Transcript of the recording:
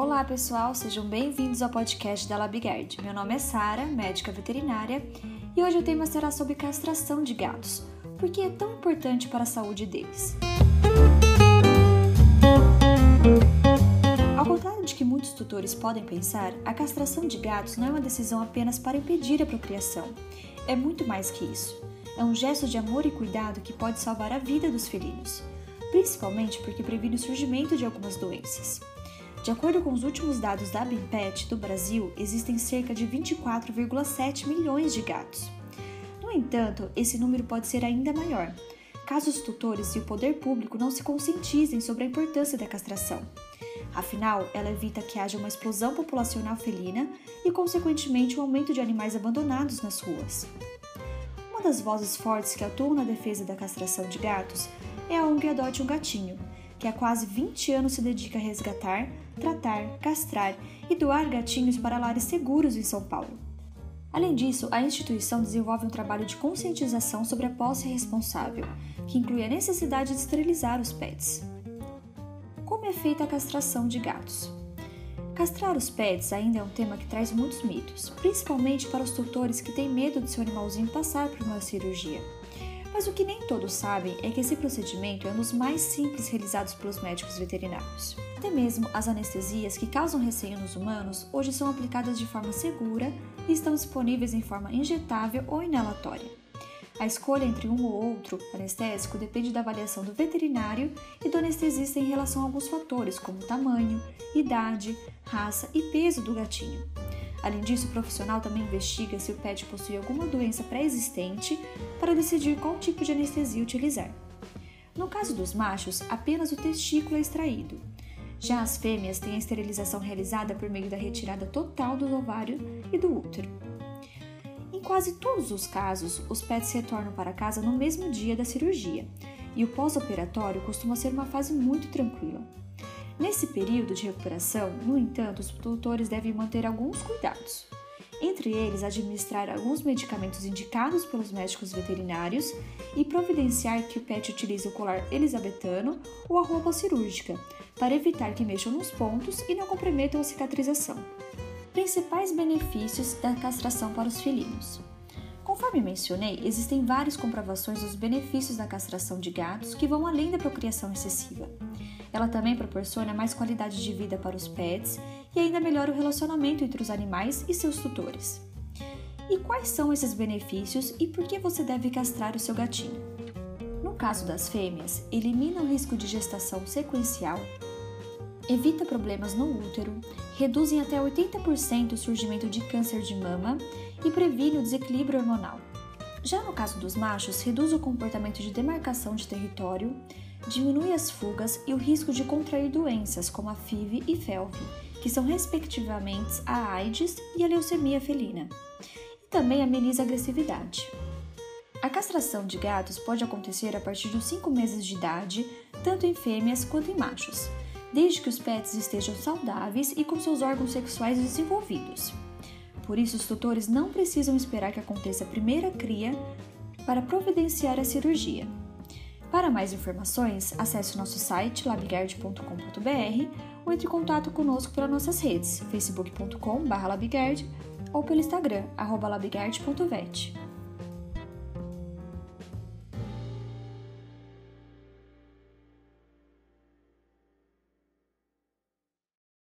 Olá pessoal, sejam bem-vindos ao podcast da Labigard. Meu nome é Sara, médica veterinária, e hoje o tema será sobre castração de gatos, porque é tão importante para a saúde deles. Ao contrário de que muitos tutores podem pensar, a castração de gatos não é uma decisão apenas para impedir a procriação. É muito mais que isso. É um gesto de amor e cuidado que pode salvar a vida dos felinos, principalmente porque previne o surgimento de algumas doenças. De acordo com os últimos dados da Bimpet do Brasil, existem cerca de 24,7 milhões de gatos. No entanto, esse número pode ser ainda maior, caso os tutores e o poder público não se conscientizem sobre a importância da castração. Afinal, ela evita que haja uma explosão populacional felina e, consequentemente, um aumento de animais abandonados nas ruas. Uma das vozes fortes que atuam na defesa da castração de gatos é a ONG Adote um Gatinho, que há quase 20 anos se dedica a resgatar, tratar, castrar e doar gatinhos para lares seguros em São Paulo. Além disso, a instituição desenvolve um trabalho de conscientização sobre a posse responsável, que inclui a necessidade de esterilizar os pets. Como é feita a castração de gatos? Castrar os pets ainda é um tema que traz muitos mitos, principalmente para os tutores que têm medo de seu animalzinho passar por uma cirurgia. Mas o que nem todos sabem é que esse procedimento é um dos mais simples realizados pelos médicos veterinários. Até mesmo as anestesias que causam receio nos humanos hoje são aplicadas de forma segura e estão disponíveis em forma injetável ou inalatória. A escolha entre um ou outro anestésico depende da avaliação do veterinário e do anestesista em relação a alguns fatores, como tamanho, idade, raça e peso do gatinho. Além disso, o profissional também investiga se o pet possui alguma doença pré-existente para decidir qual tipo de anestesia utilizar. No caso dos machos, apenas o testículo é extraído. Já as fêmeas têm a esterilização realizada por meio da retirada total do ovário e do útero. Em quase todos os casos, os pets retornam para casa no mesmo dia da cirurgia, e o pós-operatório costuma ser uma fase muito tranquila. Nesse período de recuperação, no entanto, os tutores devem manter alguns cuidados. Entre eles, administrar alguns medicamentos indicados pelos médicos veterinários e providenciar que o pet utilize o colar elisabetano ou a roupa cirúrgica, para evitar que mexam nos pontos e não comprometam a cicatrização. Principais benefícios da castração para os felinos. Conforme mencionei, existem várias comprovações dos benefícios da castração de gatos que vão além da procriação excessiva. Ela também proporciona mais qualidade de vida para os pets e ainda melhora o relacionamento entre os animais e seus tutores. E quais são esses benefícios e por que você deve castrar o seu gatinho? No caso das fêmeas, elimina o risco de gestação sequencial, evita problemas no útero, reduz em até 80% o surgimento de câncer de mama e previne o desequilíbrio hormonal. Já no caso dos machos, reduz o comportamento de demarcação de território, diminui as fugas e o risco de contrair doenças como a FIV e FeLV, que são respectivamente a AIDS e a leucemia felina, e também ameniza a agressividade. A castração de gatos pode acontecer a partir dos 5 meses de idade, tanto em fêmeas quanto em machos, desde que os pets estejam saudáveis e com seus órgãos sexuais desenvolvidos. Por isso, os tutores não precisam esperar que aconteça a primeira cria para providenciar a cirurgia. Para mais informações, acesse o nosso site labigard.com.br ou entre em contato conosco pelas nossas redes facebook.com.br ou pelo Instagram, labigard.vet.